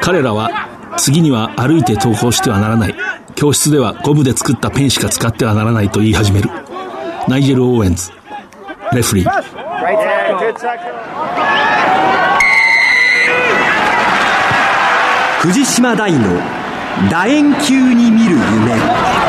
彼らは次には歩いて登校してはならない。教室ではゴムで作ったペンしか使ってはならないと言い始める。ナイジェル・オーエンズ。レフリー。藤島大の楕円球に見る夢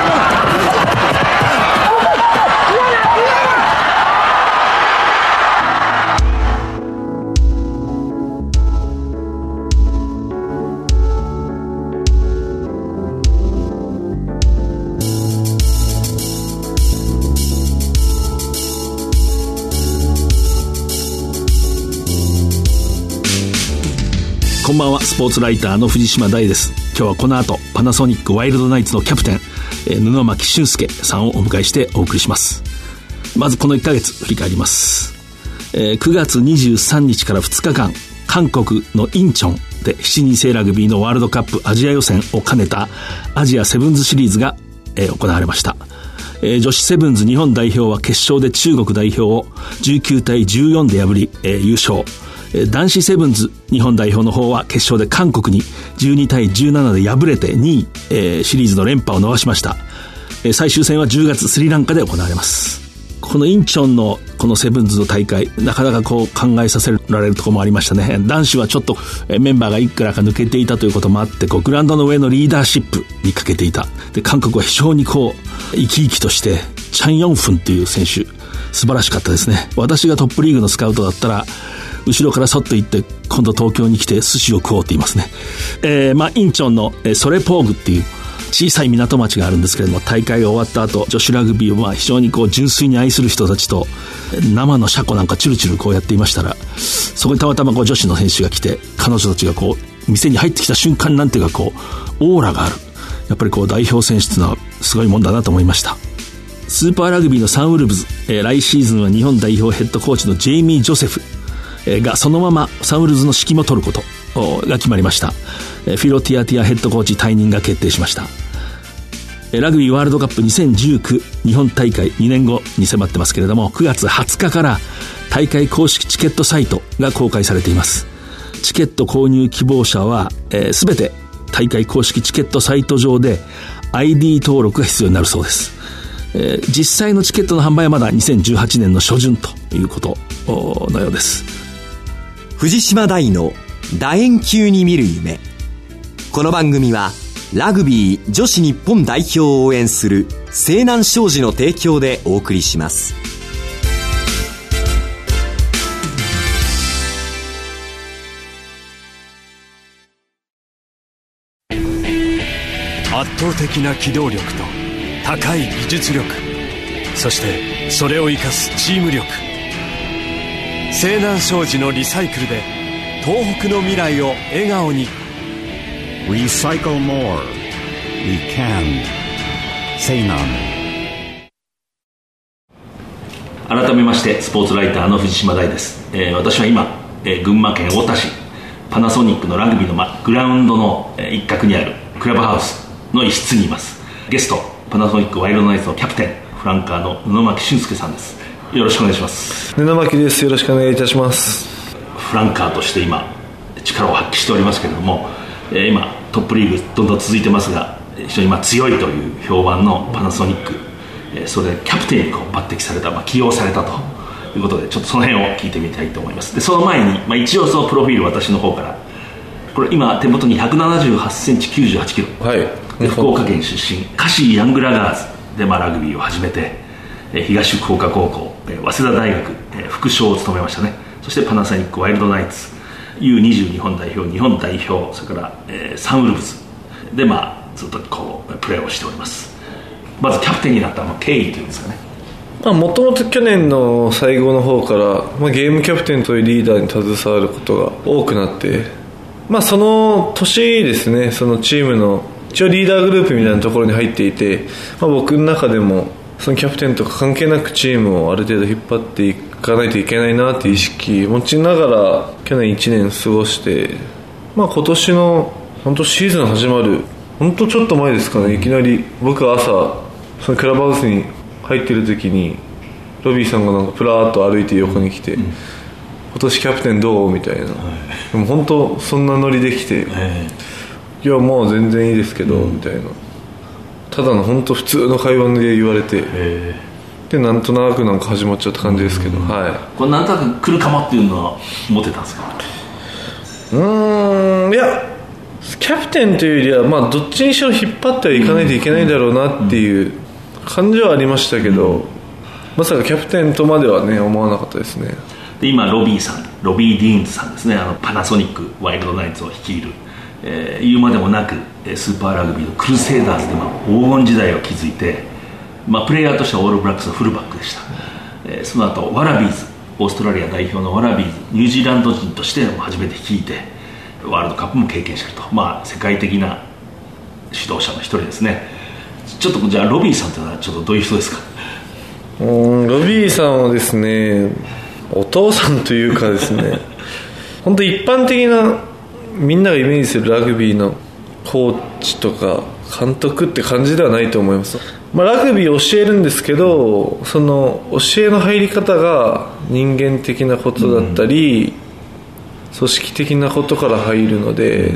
んばんは。スポーツライターの藤島大です。今日はこの後パナソニックワイルドナイツのキャプテン、えー、布巻俊介さんをお迎えしてお送りします。まずこの1ヶ月振り返ります、えー、9月23日から2日間韓国のインチョンで7人制ラグビーのワールドカップアジア予選を兼ねたアジアセブンズシリーズが、えー、行われました。えー、女子セブンズ日本代表は決勝で中国代表を19対14で破り、えー、優勝。男子セブンズ日本代表の方は決勝で韓国に12対17で敗れて2位、えー、シリーズの連覇を逃しました。えー、最終戦は10月スリランカで行われます。このインチョンのこのセブンズの大会、なかなかこう考えさせられるところもありましたね。男子はちょっとメンバーがいくらか抜けていたということもあって、こうグラウンドの上のリーダーシップに欠けていた。で、韓国は非常にこう、生き生きとして、チャン・ヨンフンっていう選手、素晴らしかったですね。私がトップリーグのスカウトだったら、後ろからそっと行って、今度東京に来て寿司を食おうって言いますね。えー、まあ、インチョンの、えー、ソレポーグっていう、小さい港町があるんですけれども、大会が終わった後、女子ラグビーをまあ非常にこう純粋に愛する人たちと、生の車庫なんかチュルチュルこうやっていましたら、そこにたまたまこう女子の選手が来て、彼女たちがこう、店に入ってきた瞬間なんていうかこう、オーラがある。やっぱりこう代表選手っていうのはすごいもんだなと思いました。スーパーラグビーのサンウルブズ、えー、来シーズンは日本代表ヘッドコーチのジェイミー・ジョセフ、がそのままサウルズの指揮も取ることが決まりました。フィロティアティアヘッドコーチ退任が決定しました。ラグビーワールドカップ2019日本大会2年後に迫ってますけれども、9月20日から大会公式チケットサイトが公開されています。チケット購入希望者は、えー、全て大会公式チケットサイト上で ID 登録が必要になるそうです。えー、実際のチケットの販売はまだ2018年の初旬ということのようです。藤島大の楕円球に見る夢。この番組はラグビー女子日本代表を応援する西南商事の提供でお送りします。圧倒的な機動力と高い技術力。そしてそれを生かすチーム力。西南商事のリサイクルで東北の未来を笑顔に。Recycle more. We can. 西南。改めましてスポーツライターの藤島大です、えー、私は今、えー、群馬県太田市パナソニックのラグビーの、ま、グラウンドの、えー、一角にあるクラブハウスの一室にいます。ゲストパナソニックワイルドナイツのキャプテンフランカーの布巻俊介さんですよろしくお願いします。布巻です。よろしくお願いいたします。フランカーとして今力を発揮しておりますけれども、えー、今トップリーグどんどん続いてますが非常に今強いという評判のパナソニック、えー、それでキャプテンにこう抜擢された、まあ、起用されたということでちょっとその辺を聞いてみたいと思います。でその前に、まあ、一応そのプロフィール私の方からこれ今手元に1 7 8センチ9 8キロ、はい、福岡県出身カシーヤングラガーズで、まあ、ラグビーを始めて東福岡高校早稲田大学副将を務めましたね。そしてパナソニックワイルドナイツ U20 日本代表日本代表それから、え、サンウルブズ。でまあずっとこうプレーをしております。まずキャプテンになった経緯というんですかね。もともと去年の最後の方から、まあ、ゲームキャプテンというリーダーに携わることが多くなって、まあ、その年ですねそのチームの一応リーダーグループみたいなところに入っていて、まあ、僕の中でもそのキャプテンとか関係なくチームをある程度引っ張っていかないといけないなっていう意識持ちながら去年1年過ごして、まあ、今年の本当シーズン始まる本当ちょっと前ですかね。いきなり僕は朝そのクラブハウスに入ってる時にロビーさんがなんかプラーっと歩いて横に来て、うん、今年キャプテンどうみたいな、でも本当そんなノリできて、えいやもう全然いいですけど、みたいなただの本当普通の会話で言われて、えでなんとなくなんか始まっちゃった感じですけど、はい。これなんとなく来るかもっていうのは思ってたんですか？うーんいやキャプテンというよりは、まあ、どっちにしろ引っ張ってはいかないといけないだろうなっていう感じはありましたけど、まさかキャプテンとまではね思わなかったですね。で今ロビーさんロビー・ディーンズさんですね。あのパナソニックワイルドナイツを率いる、えー言うまでもなくスーパーラグビーのクルセイダーズで、まあ、黄金時代を築いて、まあ、プレイヤーとしてはオールブラックスのフルバックでした、えーその後ワラビーズオーストラリア代表のワラビーズニュージーランド人として初めて率いてワールドカップも経験してると、まあ、世界的な指導者の一人ですね。ちょっとじゃあロビーさんというのはちょっとどういう人ですか？うんロビーさんはですねお父さんというかですね本当一般的なみんながイメージするラグビーのコーチとか監督って感じではないと思います、まあ、ラグビーを教えるんですけどその教えの入り方が人間的なことだったり、組織的なことから入るので、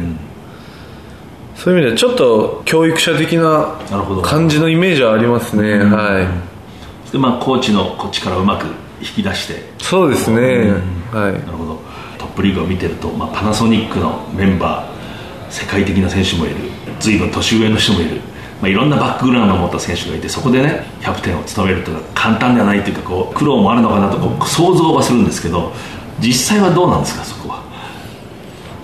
そういう意味ではちょっと教育者的な感じのイメージはありますね、はい。で、まあ、コーチのこっちからうまく引き出して。そうですね、はい。なるほど。トップリーグを見てると、まあ、パナソニックのメンバー世界的な選手もいる随分年上の人もいる、まあ、いろんなバックグラウンドを持った選手がいてそこでねキャプテンを務めるというのは簡単ではないというかこう苦労もあるのかなとこう想像はするんですけど実際はどうなんですかそこは？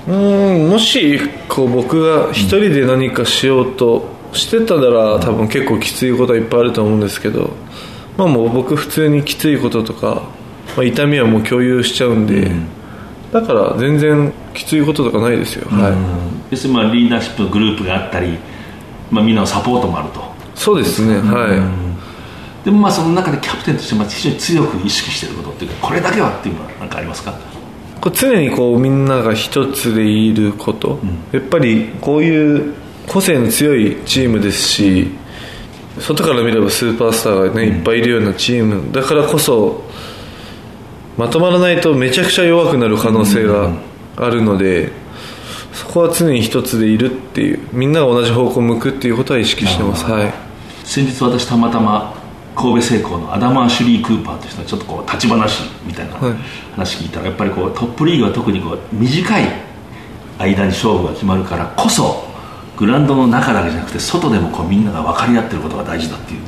うーんもしこう僕が一人で何かしようとしてたなら多分結構きついことはいっぱいあると思うんですけど、まあ、もう僕普通にきついこととか、まあ、痛みはもう共有しちゃうんで、だから全然きついこととかないですよ、はい、要するにまあリーダーシップのグループがあったり、まあ、みんなのサポートもあると。そうですね、はい。でもまあその中でキャプテンとしてまあ非常に強く意識していることっていうかこれだけはっていうのは何かありますか？こう常にこうみんなが一つでいること、やっぱりこういう個性の強いチームですし外から見ればスーパースターがね、いっぱいいるようなチームだからこそまとまらないとめちゃくちゃ弱くなる可能性があるので、そこは常に一つでいるっていうみんなが同じ方向を向くっていうことは意識してます。はい。先日私たまたま神戸製鋼のアダマー・シュリー・クーパーという人がちょっとこう立ち話みたいなはい。話聞いたらやっぱりこうトップリーグは特にこう短い間に勝負が決まるからこそグラウンドの中だけじゃなくて外でもこうみんなが分かり合ってることが大事だっていう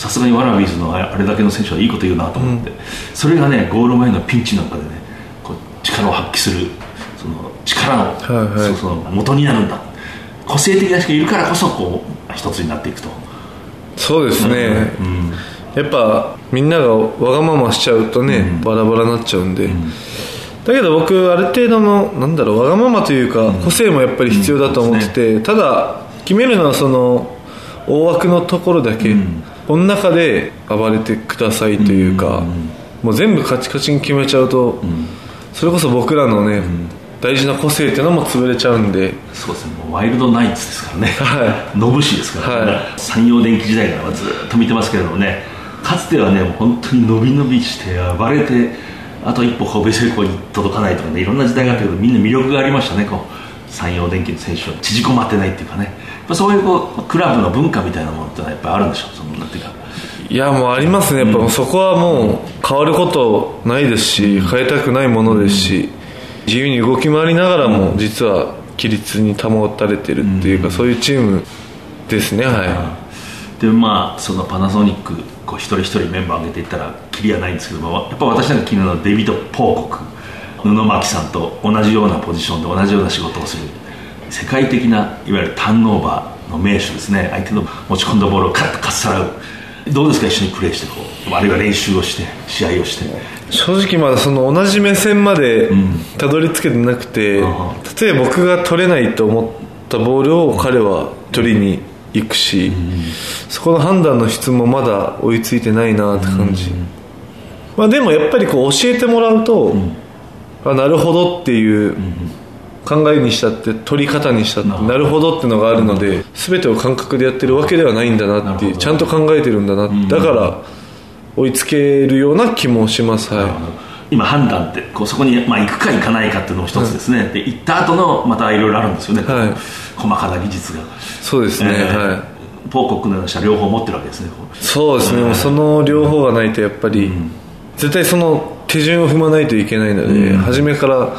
さすがにワラビーズのああれだけの選手はいいこと言うなと思って、それがねゴール前のピンチなんかでねこう力を発揮するその力の,、はいはい。そその元になるんだ。個性的な人がいるからこそこう一つになっていくと。そうですね、やっぱみんながわがまましちゃうとね、バラバラになっちゃうんで、だけど僕ある程度のなんだろうわがままというか、個性もやっぱり必要だと思ってて、ただ決めるのはその大枠のところだけ、この中で暴れてくださいというか、もう全部カチカチに決めちゃうと、それこそ僕らのね、大事な個性っていうのも潰れちゃうんで。そうですね。もうワイルドナイツですからね、はノブシですからね、はい。山陽電機時代からずっと見てますけれどもね。かつてはね本当に伸び伸びして暴れてあと一歩神戸製鋼に届かないとかねいろんな時代があったけどみんな魅力がありましたね。こう山陽電機の選手は縮こまってないっていうかねやっぱそういうこうクラブの文化みたいなものってのはやっぱあるんでしょう？そのなんていうか。いやもうありますね。やっぱそこはもう変わることないですし変えたくないものですし自由に動き回りながらも実は規律に保たれてるっていうかそういうチームですねはでまあそのパナソニックこう一人一人メンバー挙げていったらキリはないんですけどもやっぱ私なんか気になるのはデビッド・ポーコク布巻さんと同じようなポジションで同じような仕事をする世界的ないわゆるターンオーバーの名手ですね。相手の持ち込んだボールをカッとかっさらう。どうですか一緒にプレーしてこう。あるいは練習をして試合をして。い正直まだその同じ目線までたどり着けてなくてあ例えば僕が取れないと思ったボールを彼は取りに行くしそこの判断の質もまだ追いついてないなって感じ。まあでもやっぱりこう教えてもらうとあなるほどっていう考えにしたって取り方にしたってなるほど。ってのがあるので全てを感覚でやってるわけではないんだなっていうちゃんと考えてるんだなだから追いつけるような気もします。はい。今判断ってこうそこに、まあ、行くか行かないかっていうのも一つですね、で行った後のまたいろいろあるんですよね、はい。細かな技術が。そうですね、えーはい。ポーコックのような人は両方持ってるわけですねそうですね、その両方がないとやっぱり、絶対その手順を踏まないといけないので、初めから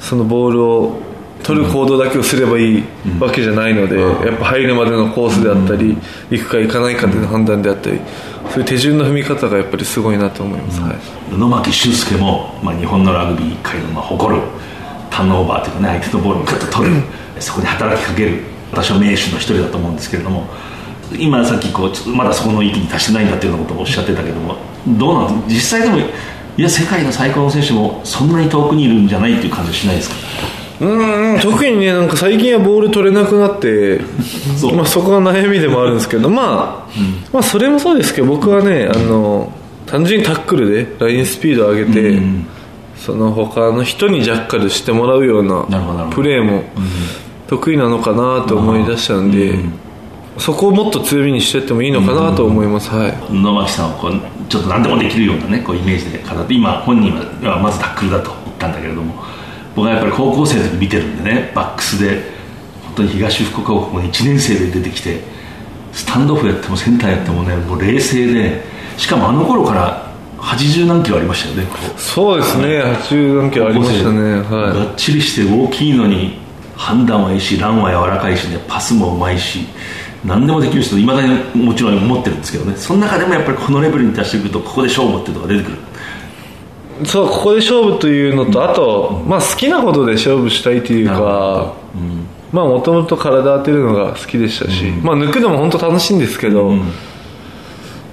そのボールを取る行動だけをすればいいわけじゃないので、やっぱ入るまでのコースであったり、行くか行かないかっていう判断であったり、そういう手順の踏み方がやっぱりすごいなと思います、はい。布巻俊介も、まあ、日本のラグビー界のまあ誇るターンオーバーというかね相手のボールをグッと取るそこに働きかける私は名手の一人だと思うんですけれども今さっきこうまだそこの域に達してないんだっていうようなことをおっしゃってたけどもどうなん実際でもいや世界の最高の選手もそんなに遠くにいるんじゃないっていう感じはしないですか？うん特にねなんか最近はボール取れなくなってそう。まあ、そこが悩みでもあるんですけど、まあまあそれもそうですけど僕はねあの単純にタックルでラインスピードを上げて、その他の人にジャッカルしてもらうようなプレーも得意なのかなと思い出したんで、そこをもっと強みにしていってもいいのかなと思います、はい。野巻さんはこうちょっと何でもできるようなねこうイメージで語って今本人はまずタックルだと言ったんだけれども僕はやっぱり高校生の時見てるんでねバックスで本当に東福岡高校に1年生で出てきてスタンドオフやってもセンターやってもねもう冷静でしかもあの頃から80何キロありましたよねそうですね。80何キロありましたね。はがっちりして大きいのに判断はいいしランは柔らかいしねパスもうまいし何でもできる人いまだにもちろん持ってるんですけどね。その中でもやっぱりこのレベルに達してくるとここで勝負っていうのが出てくる。いそうここで勝負というのとあと、まあ、好きなことで勝負したいというかまあもともと体当てるのが好きでしたし、まあ抜くのも本当楽しいんですけど、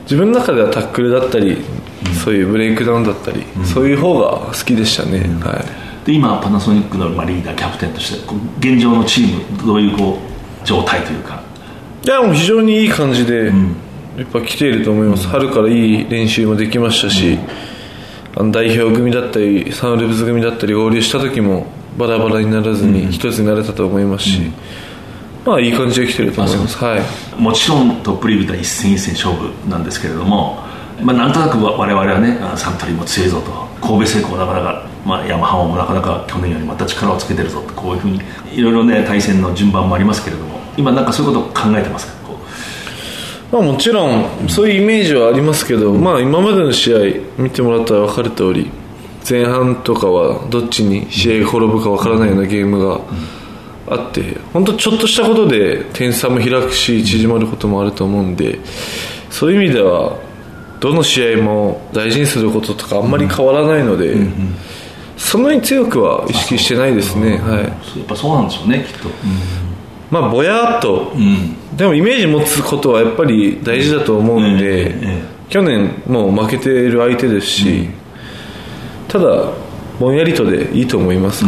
自分の中ではタックルだったり、そういうブレイクダウンだったり、そういう方が好きでしたね、はい。で今パナソニックのまあリーダーキャプテンとして現状のチームどういうこう状態というかいやもう非常にいい感じで、やっぱ来ていると思います、春からいい練習もできましたし、あの代表組だったりサンウルブズ組だったり合流した時もバラバラにならずに一つになれたと思いますし、まあいい感じで来てると思います、はい。もちろんトップリーグとは一戦一戦勝負なんですけれども、まあ、なんとなく我々はねあサントリーも強いぞと神戸製鋼なかなか、まあ、ヤマハもなかなか去年よりまた力をつけてるぞとこういうふうにいろいろね対戦の順番もありますけれども今なんかそういうことを考えてますか？まあ、もちろんそういうイメージはありますけど、まあ、今までの試合見てもらったら分かる通り前半とかはどっちに試合が転ぶか分からないようなゲームがあって本当ちょっとしたことで点差も開くし縮まることもあると思うんでそういう意味ではどの試合も大事にすることとかあんまり変わらないので、そんなに強くは意識してないですね。はい。やっぱそうなんでしょうねきっと、まあぼやっと、でもイメージ持つことはやっぱり大事だと思うんで、ええ去年もう負けている相手ですし、ただぼんやりとでいいと思います、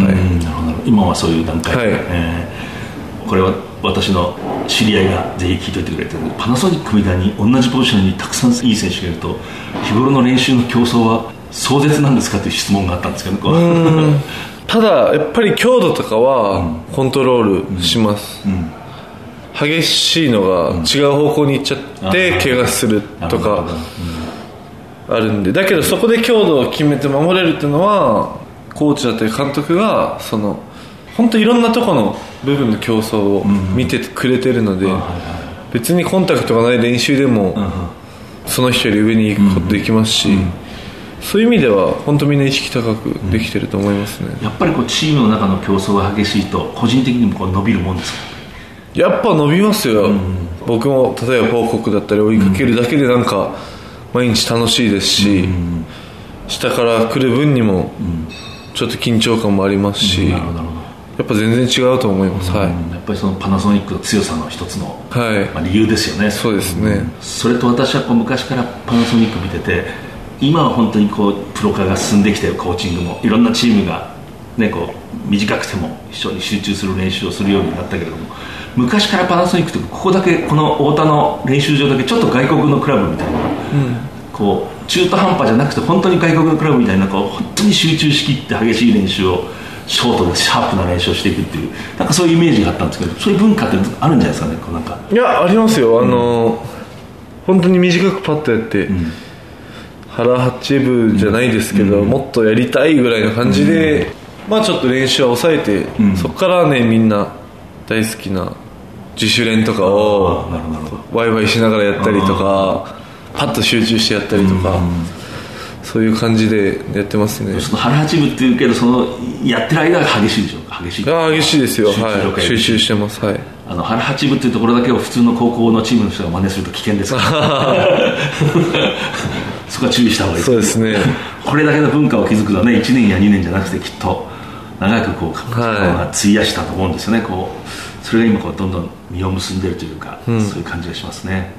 今はそういう段階で、はい。えーこれは私の知り合いがぜひ聞いといてくれてる。パナソニックみたいに同じポジションにたくさんいい選手がいると日頃の練習の競争は壮絶なんですかという質問があったんですけどこう ただやっぱり強度とかはコントロールします、激しいのが違う方向に行っちゃって怪我するとかあるんで。だけどそこで強度を決めて守れるっていうのはコーチだったり監督がその本当いろんなところの部分の競争を見てくれてるので別にコンタクトがない練習でもその人より上に行くことできますしそういう意味では本当みんな意識高くできてると思いますね。やっぱりこうチームの中の競争が激しいと個人的にもこう伸びるもんですか？やっぱ伸びますよ、僕も例えば報告だったり追いかけるだけでなんか毎日楽しいですし、下から来る分にもちょっと緊張感もありますし、やっぱ全然違うと思います、はい、やっぱりそのパナソニックの強さの一つの、はい。まあ、理由ですよね。そうですね、それと私はこう昔からパナソニック見てて今は本当にこうプロ化が進んできてコーチングも。いろんなチームが、ね、こう短くても非常に集中する練習をするようになったけれども。昔からパナソニックってここだけこの太田の練習場だけちょっと外国のクラブみたいな、こう中途半端じゃなくて本当に外国のクラブみたいなこう本当に集中しきって激しい練習をショートでシャープな練習をしていくっていうなんかそういうイメージがあったんですけどそういう文化ってあるんじゃないですかねこうなんか。いやありますよ。あの、本当に短くパッとやって、腹八分じゃないですけど、もっとやりたいぐらいの感じで、まあちょっと練習は抑えて、そこからねみんな大好きな自主練とかをワイワイしながらやったりとかパッと集中してやったりとか、そういう感じでやってますね。その腹八分っていうけどそのやってる間が激しいでしょ激しい。ああ激しいですよ。集中力はい集中してます。はいあの腹八分っていうところだけを普通の高校のチームの人が真似すると危険ですから。そこは注意した方がいい。そうですね。これだけの文化を築くのはね1年や2年じゃなくてきっと長くこう時間が費やしたと思うんですよね。こうそれが今こうどんどん実を結んでるというか、そういう感じがしますね、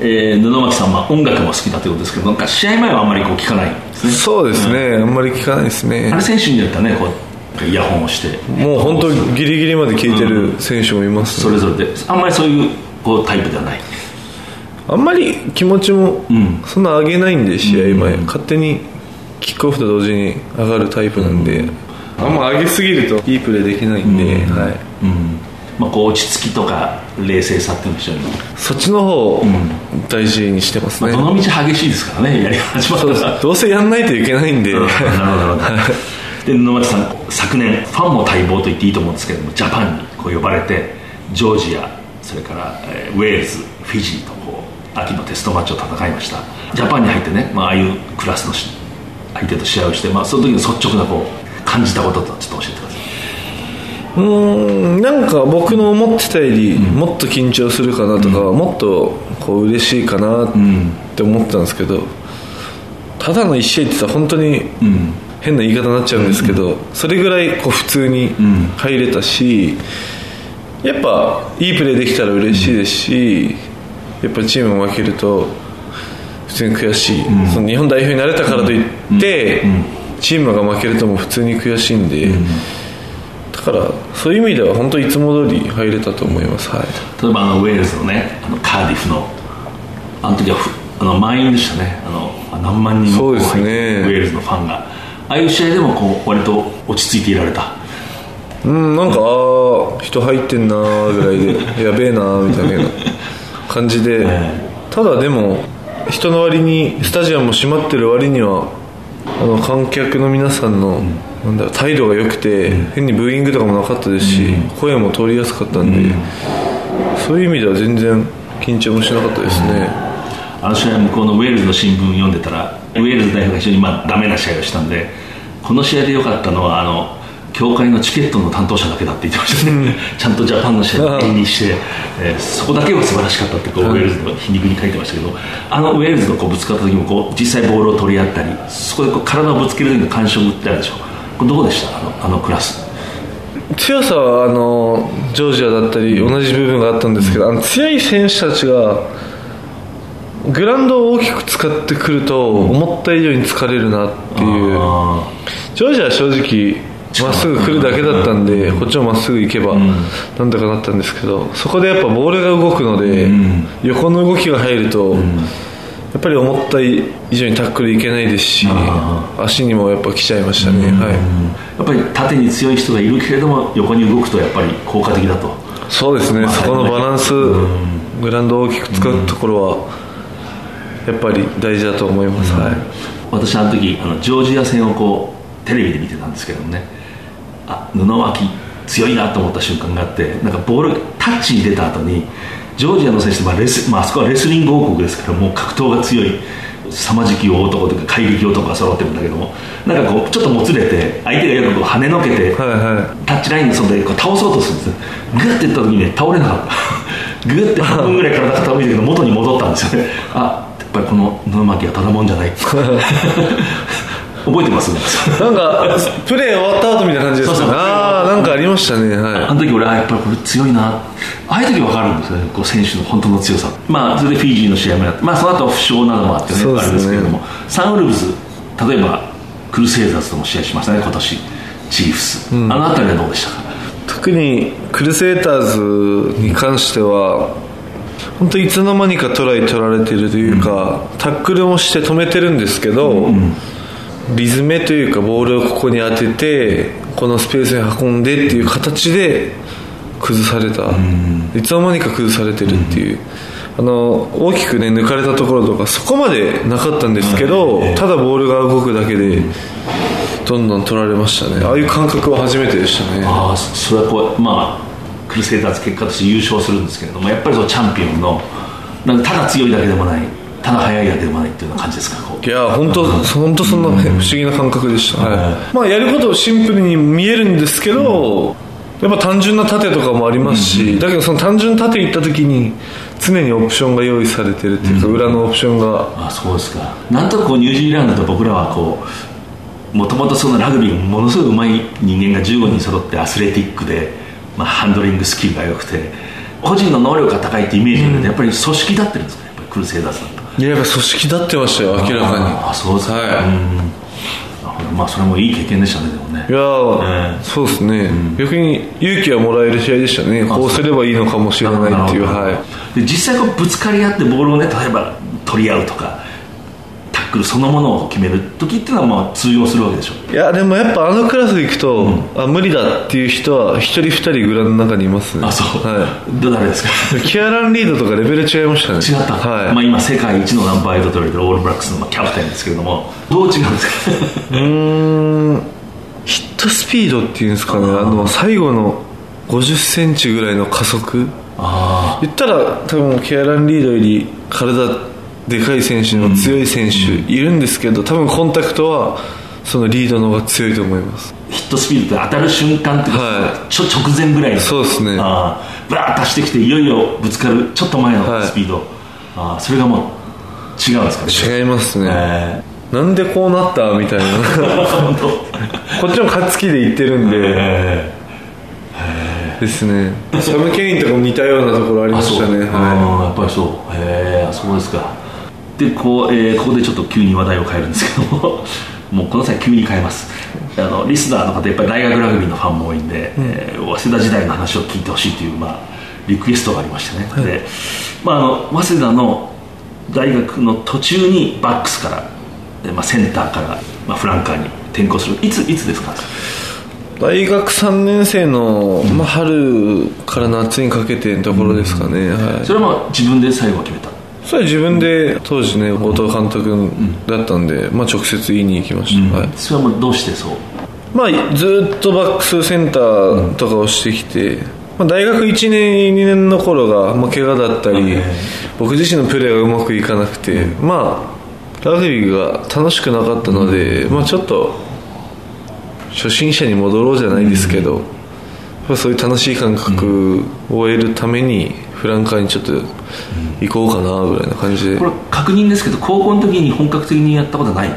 えー。えー布巻さんは音楽も好きだということですけどなんか試合前はあんまりこう聞かないんですね。そうですね、あんまり聞かないですね。あれ選手によってはねこうイヤホンをしてもう本当ギリギリまで聞いてる選手もいます、それぞれであんまりそういうこうタイプではない。あんまり気持ちもそんな上げないんで試合前、勝手にキックオフと同時に上がるタイプなんで、あんま上げすぎるといいプレーできないんで、はい、うん。まあ、こう落ち着きとか冷静さっていうんでしょうね、そっちの方を大事にしてますまあ、ね、どの道激しいですからねやり始まったら。どうせやんないといけないんで、なるほどなるほどで布巻さん昨年ファンも待望と言っていいと思うんですけどもジャパンにこう呼ばれてジョージアそれから、えーウェールズフィジーとこう秋のテストマッチを戦いました。ジャパンに入ってね、まあ、ああいうクラスのし相手と試合をして、まあ、その時の率直なこう感じたこととちょっと教えてください。うーんなんか僕の思ってたよりもっと緊張するかなとか、もっとこう嬉しいかなって思ってたんですけどただの一試合って言ったら本当に変な言い方になっちゃうんですけど、それぐらいこう普通に入れたし、やっぱいいプレーできたら嬉しいですし、やっぱチーム負けると普通に悔しい、その日本代表になれたからといって、チームが負けるともう普通に悔しいんで、だからそういう意味では本当いつも通り入れたと思います、はい、例えばあのウェールズのねあのカーディフのあの時はふあの満員でしたね。あのあ何万人もそうですね。ウェールズのファンがああいう試合でもこう割と落ち着いていられた。うんなんかああ人入ってんなーぐらいで やべえなーみたいな感じで、ただでも人の割にスタジアムも閉まってる割にはあの観客の皆さんの、なんだ態度が良くて、変にブーイングとかもなかったですし、声も通りやすかったんで、そういう意味では全然緊張もしなかったですね、あの試合向こうのウェールズの新聞読んでたらウェールズ代表が非常にまあダメな試合をしたんでこの試合で良かったのはあの協会のチケットの担当者だけだって言ってましたね、ちゃんとジャパンの試合にして、えーそこだけは素晴らしかったってこう、ウェールズの皮肉に書いてましたけどあのウェールズとこうぶつかった時もこう実際ボールを取り合ったりそこでこう体をぶつける時の感触ってあるでしょ。これどこでした？あのあのクラス。強さはあのジョージアだったり同じ部分があったんですけど、あの強い選手たちがグラウンドを大きく使ってくると思った以上に疲れるなっていう。あジョージアは正直まっすぐ来るだけだったんでこっちもまっすぐ行けばなんとかなったんですけどそこでやっぱボールが動くので横の動きが入るとやっぱり思った以上にタックルいけないですし足にもやっぱ来ちゃいましたね。はい。やっぱり縦に強い人がいるけれども横に動くとやっぱり効果的だと。そうですね、まあそこのバランス、グラウンドを大きく使うところは、やっぱり大事だと思います、はい、私あの時あのジョージア戦をこうテレビで見てたんですけどもね。あ布巻強いなと思った瞬間があってなんかボールタッチに出た後にジョージアの選手まあレスまああそこはレスリング王国ですからもう格闘が強い凄まじき男というか怪力男が揃ってるんだけどもなんかこうちょっともつれて相手がよくこう跳ねのけて、はいはタッチラインの外でこう倒そうとするんです。ねグッていった時にね倒れなかった。グッて半分ぐらい体傾いてるけど元に戻ったんですよね。あぱりこの布巻はただもんじゃない。覚えてます？なんか、プレー終わった後みたいな感じですかね、ああ、なんかありましたね、はい。あの時俺あやっぱりこれ強いな。ああいう時分かるんですよね。こう選手の本当の強さ。まあそれでフィジーの試合もやって。まあその後負傷などもあってね。ね。あれですけれども。サンウルブズ例えばクルセイザーズとも試合しましたね。今年チーフス、あの辺りはどうでしたか？特にクルセイターズに関しては、本当いつの間にかトライ取られてるというか、タックルもして止めてるんですけど、リズムというかボールをここに当ててこのスペースに運んでっていう形で崩された、いつの間にか崩されてるっていう。あの大きくね抜かれたところとかそこまでなかったんですけど、ただボールが動くだけでどんどん取られましたね。ああいう感覚は初めてでしたね。ああそれはこうまあクルセイダーズ結果として優勝するんですけれどもやっぱりそのチャンピオンのなんかただ強いだけでもないただ速いだけでもないっていうような感じですかいや本当本当そんな不思議な感覚でした、はい。まあ、やることシンプルに見えるんですけど、やっぱ単純な縦とかもありますし、だけどその単純縦いった時に常にオプションが用意されてるっていうか、裏のオプションが。あそうですか。なんとなくこうニュージーランドと僕らはこうもともとそのラグビーがものすごい上手い人間が15人揃ってアスレティックで、まあ、ハンドリングスキルが良くて個人の能力が高いってイメージだけど、やっぱり組織だってるんですかやっぱりクルセイダーズだといややっぱ組織立ってましたよ明らかに。あそうですか、はい。まあそれもいい経験でしたねでもね。いやー、えそうですね、逆に勇気はもらえる試合でしたね。こうすればいいのかもしれないっていうはい。で実際こうぶつかり合ってボールをね例えば取り合うとかタックルそのものを決める時っていうのはまあ通用するわけでしょ。いやでもやっぱあのクラス行くと、あ無理だっていう人は一人二人グラウンドの中にいますね。あそう、はど誰ですか？いキアラン・リードとかレベル違いましたね。違った、はい、まあ、今世界一のナンバーエイトと言われてるオールブラックスのまあキャプテンですけれどもどう違うんですか？うーん。ヒットスピードっていうんですかね。あの最後の5 0ンチぐらいの加速。あ言ったら多分キアラン・リードより体でかい選手の強い選手いるんですけど多分コンタクトはそのリードの方が強いと思います。あヒットスピードって当たる瞬間ってはちょ直前ぐらいの。そうですね。ああブラーッと走ってきていよいよぶつかるちょっと前のはい。スピード、ああそれがもう違うんですかね？違いますね、えなんでこうなったみたいな。ー 本当。こっちも勝つ気で言ってるんで、えですね。サム・ケインとかも似たようなところありましたね。あはーやっぱりそう。へえそうですかでこう、えーここでちょっと急に話題を変えるんですけども もうこの際急に変えます。あのリスナーの方やっぱり大学ラグビーのファンも多いんで、えー早稲田時代の話を聞いてほしいという、まあ、リクエストがありましてね、で、まあ、あの早稲田の大学の途中にバックスから、でまあ、センターから、まあ、フランカーに転向する。いついつですか？い大学3年生の、まあ、春から夏にかけてのところですかね、はい。それはまあ自分で最後は決めたそれは自分で当時ね後藤監督だったんで、まあ、直接言いに行きました、はい。それはもうどうしてそう？まあ、ずっとバックスセンターとかをしてきて、まあ、大学1年2年の頃が、まあ、怪我だったり、僕自身のプレーがうまくいかなくて、まあラグビーが楽しくなかったので、まあ、ちょっと初心者に戻ろうじゃないですけど、そういう楽しい感覚を得るためにフランカーにちょっと行こうかなぐらいな感じで。これ確認ですけど高校の時に本格的にやったことはない、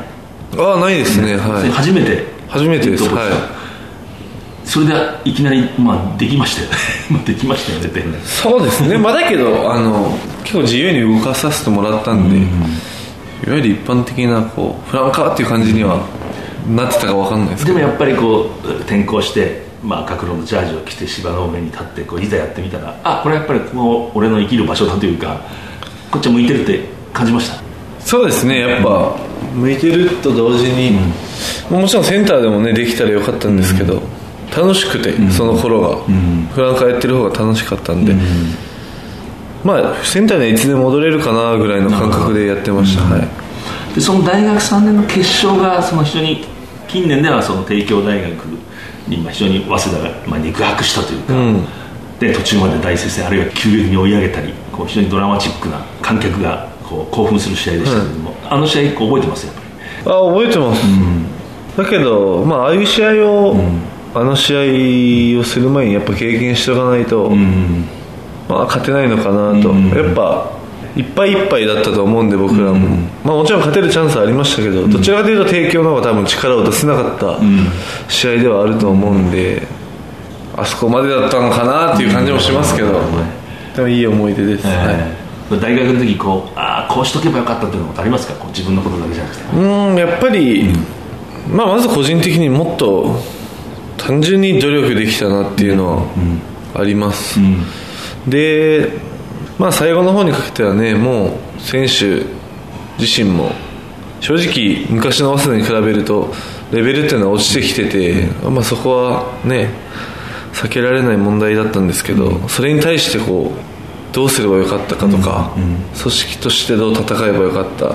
ああないですね、はい。初めて？初めてですはい。それでいきなり、まあ、できましたよね。まあできましたよねって。そうですね、まあ、だけど あの結構自由に動かさせてもらったんで、いわゆる一般的なこうフランカーっていう感じにはなってたか分かんないですけど。でもやっぱりこう転校して、まあ、学ロのジャージを着て芝の上に立ってこういざやってみたらあこれやっぱりこの俺の生きる場所だというかこっちは向いてるって感じました？そうですねやっぱ向いてると同時に、もちろんセンターでもねできたらよかったんですけど、楽しくて、その頃が、フランカーやってる方が楽しかったんで、まあセンターにはいつでも戻れるかなぐらいの感覚でやってました、はい。でその大学3年の決勝がその非常に近年ではその帝京大学にまあ非常に早稲田がまあ肉薄したというか、で途中まで大接戦あるいは急激に追い上げたりこう非常にドラマチックな観客がこう興奮する試合でしたけれども、あの試合覚えてますやっぱり。あ覚えてます、だけど、まあ、ああいう試合を、あの試合をする前にやっぱ経験しておかないと、まあ、勝てないのかなと、やっぱいっぱいいっぱいだったと思うんで僕らも、まあ、もちろん勝てるチャンスはありましたけど、どちらかというと帝京の方が多分力を出せなかった試合ではあると思うんで、あそこまでだったのかなっていう感じもしますけど、でもいい思い出です、はい。大学の時こうああこうしとけばよかったっていうのことありますか？こう自分のことだけじゃなくて。うんやっぱり、まあ、まず個人的にもっと単純に努力できたなっていうのはあります、で、まあ、最後の方にかけてはねもう選手自身も正直昔の早稲田に比べるとレベルっていうのは落ちてきてて、まあ、そこはね避けられない問題だったんですけど、それに対してこうどうすればよかったかとか、組織としてどう戦えばよかった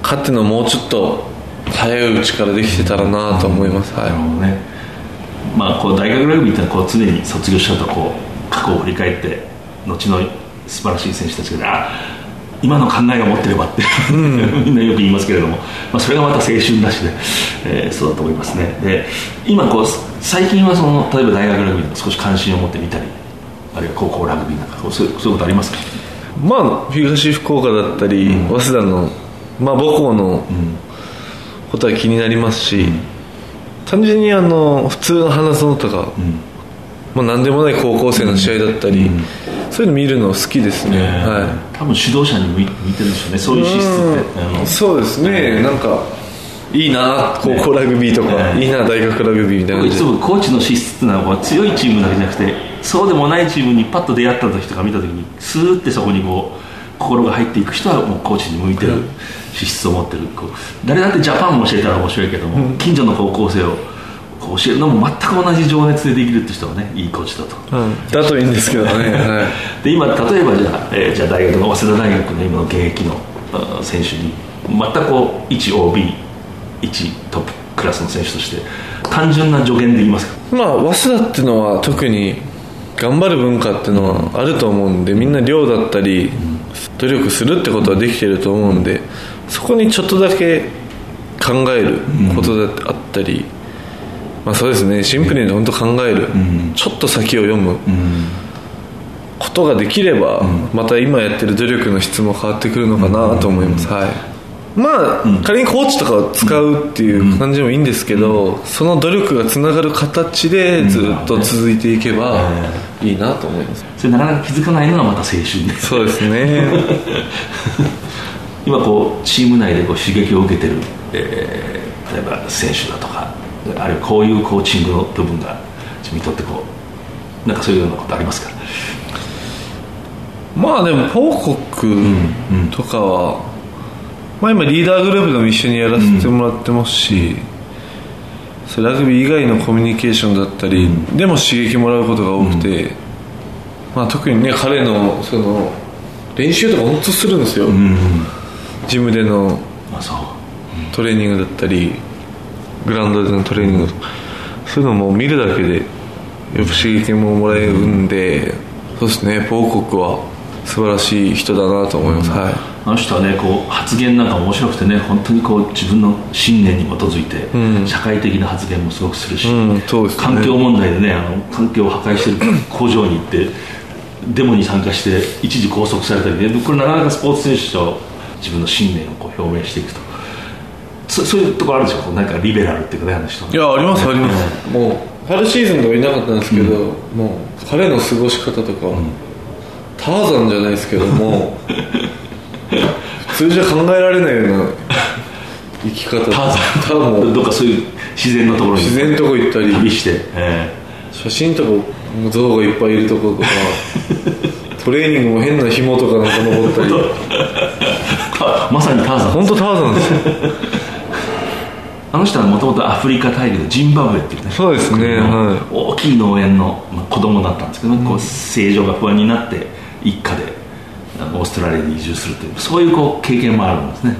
かっていうのをもうちょっと早いうちからできてたらなと思います、はい。なるほどね。まあこう大学ラグビーってのはこう常に卒業したとこう過去を振り返って後の素晴らしい選手たちがあ今の考えを持ってればって、みんなよく言いますけれども、まあ、それがまた青春だしね、えーそうだと思いますね。で今こう最近はその例えば大学ラグビーに少し関心を持ってみたりあるいは高校ラグビーなんかそういうそういうことありますか？まあ東福岡だったり、早稲田の、まあ、母校のことは気になりますし、単純にあの普通の花園とか、まあ、何でもない高校生の試合だったり、そういうの見るの好きですね、はい。多分指導者に向いてるんでしょうね。そういう資質ってそうですね、なんかいいな高校ラグビーとか、ねいいな大学ラグビーみたいな感じ。で僕いつもコーチの資質っていうのは強いチームだけじゃなくてそうでもないチームにパッと出会った時とか見た時にスーってそこにこう心が入っていく人はもうコーチに向いてる資質を持ってる。誰だってジャパンも教えたら面白いけども、近所の高校生を教えるのも全く同じ情熱でできるって人はねいいコーチだと。うん。だといいんですけどね、はい。で今例えばじゃあ,、えーじゃあ大学の早稲田大学の今の現役の選手にまたこう一 OB 一トップクラスの選手として単純な助言で言いますか？まあ早稲田っていうのは特に頑張る文化っていうのはあると思うんでみんな量だったり努力するってことはできてると思うんでそこにちょっとだけ考えることだってあったり、まあそうですね。シンプルに本当考える、ちょっと先を読む。ことができれば、また今やってる努力の質も変わってくるのかなと思います、はい。まあ、仮にコーチとかを使うっていう感じでもいいんですけど、その努力がつながる形でずっと続いていけばいいなと思います、それなかなか気づかないのがまた青春で。そうですね。今こうチーム内でこう刺激を受けてる、えー例えば選手だとかあるいはこういうコーチングの部分が自分にとってこうなんかそういうようなことありますか？まあでも報告とかは、まあ今リーダーグループでも一緒にやらせてもらってますし、それラグビー以外のコミュニケーションだったり、でも刺激もらうことが多くて、まあ特にね彼のその練習とか本当するんですよ、ジムでのトレーニングだったり。グラウンドでのトレーニングそういうのも見るだけでやっぱ刺激ももらえるんでそうですね。報告は素晴らしい人だなと思います、はい。あの人はねこう発言なんか面白くてね本当にこう自分の信念に基づいて、社会的な発言もすごくするし、うんね。環境問題でねあの環境を破壊してる工場に行ってデモに参加して一時拘束されたりねこれなかなかスポーツ選手と自分の信念をこう表明していくとそそういうところあるでしょ？なんかリベラルっていうかねあの人いやありますあります。もう春シーズンとかいなかったんですけど、もう彼の過ごし方とか、ターザンじゃないですけども普通じゃ考えられないような生き方。ターザン？どっかそういう自然のところに。自然のとこ行ったり。旅して、え写真とか象がいっぱいいるところとか トレーニングも変な紐とかなんか登ったり。まさにターザン本当ターザンですよ あの人はもともとアフリカ大陸ジンバブエっていうねそうですねはい。大きい農園の、まあ、子供だったんですけど、こう正常が不安になって一家でオーストラリアに移住するというそういうこう経験もあるんですね。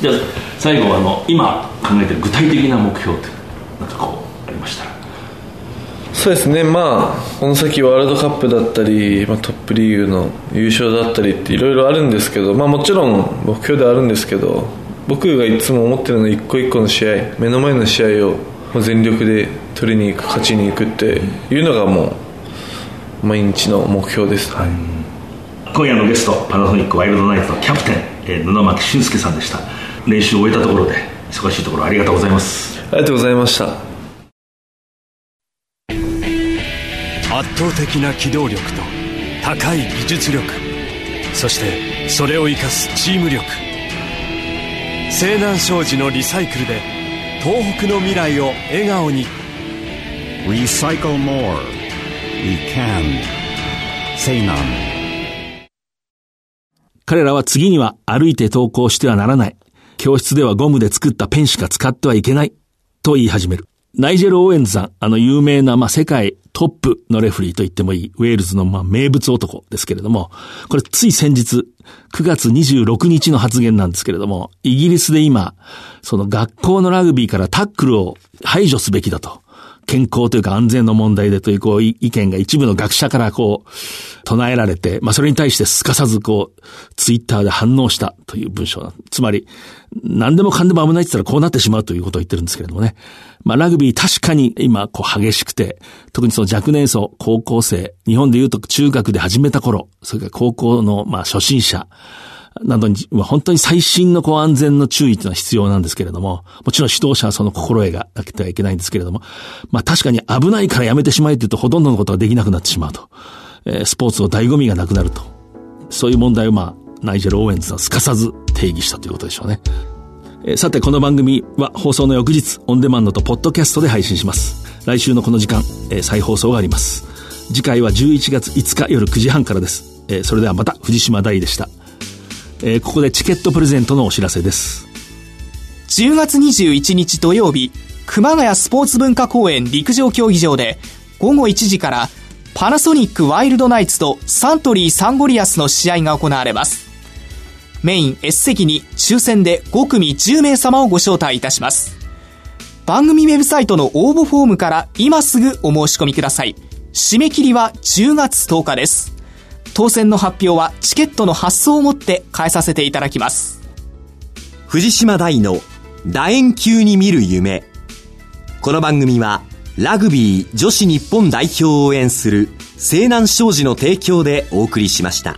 じゃあ最後あの今考えてる具体的な目標ってなんかこうありました？らそうですね。まあこの先ワールドカップだったり、まあ、トップリーグの優勝だったりっていろいろあるんですけど、まあ、もちろん目標ではあるんですけど僕がいつも思ってるのは一個一個の試合目の前の試合を全力で取りに行く勝ちに行くっていうのがもう毎日の目標です、はい。今夜のゲストパナソニックワイルドナイツのキャプテン、えー布巻俊介さんでした。練習を終えたところで忙しいところありがとうございます。ありがとうございました。圧倒的な機動力と高い技術力そしてそれを生かすチーム力西南商事のリサイクルで東北の未来を笑顔に Recycle more. We can. 西南彼らは次には歩いて登校してはならない。教室ではゴムで作ったペンしか使ってはいけない。と言い始める。ナイジェル・オーエンズさん、あの有名な、まあ、世界トップのレフリーと言ってもいい、ウェールズの、まあ、名物男ですけれども、これつい先日、9月26日の発言なんですけれども、イギリスで今、その学校のラグビーからタックルを排除すべきだと。健康というか安全の問題でというこう意見が一部の学者からこう唱えられて、まあそれに対してすかさずこうツイッターで反応したという文章つまり何でもかんでも危ないって言ったらこうなってしまうということを言ってるんですけれどもね。まあラグビー確かに今こう激しくて、特にその若年層、高校生、日本で言うと中学で始めた頃、それから高校のまあ初心者、などに、本当に最新のこう安全の注意というのは必要なんですけれども、もちろん指導者はその心得がなけてはいけないんですけれども、まあ確かに危ないからやめてしまえというとほとんどのことができなくなってしまうと。えー、スポーツの醍醐味がなくなると。そういう問題をまあ、ナイジェル・オーエンズはすかさず定義したということでしょうね。えー、さて、この番組は放送の翌日、オンデマンドとポッドキャストで配信します。来週のこの時間、えー、再放送があります。次回は11月5日夜9時半からです。えー、それではまた藤島大でした。えー、ここでチケットプレゼントのお知らせです。10月21日土曜日、熊谷スポーツ文化公園陸上競技場で午後1時からパナソニックワイルドナイツとサントリーサンゴリアスの試合が行われます。メイン S 席に抽選で5組10名様をご招待いたします。番組ウェブサイトの応募フォームから今すぐお申し込みください。締め切りは10月10日です。当選の発表はチケットの発送をもって返させていただきます藤島大の楕円球に見る夢この番組はラグビー女子日本代表を応援する西南商事の提供でお送りしました。